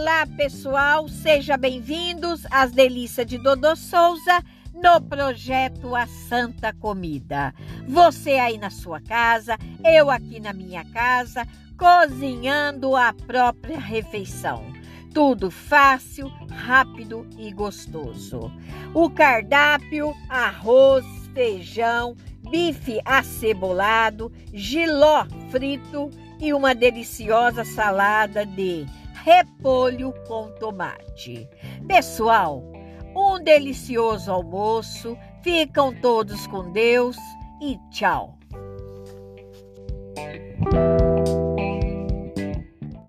Olá, pessoal, sejam bem-vindos às delícias de Dodô Souza no projeto A Santa Comida. Você aí na sua casa, eu aqui na minha casa, cozinhando a própria refeição. Tudo fácil, rápido e gostoso. O cardápio: arroz, feijão, bife acebolado, giló frito e uma deliciosa salada de repolho com tomate. Pessoal, um delicioso almoço. Ficam todos com Deus e tchau.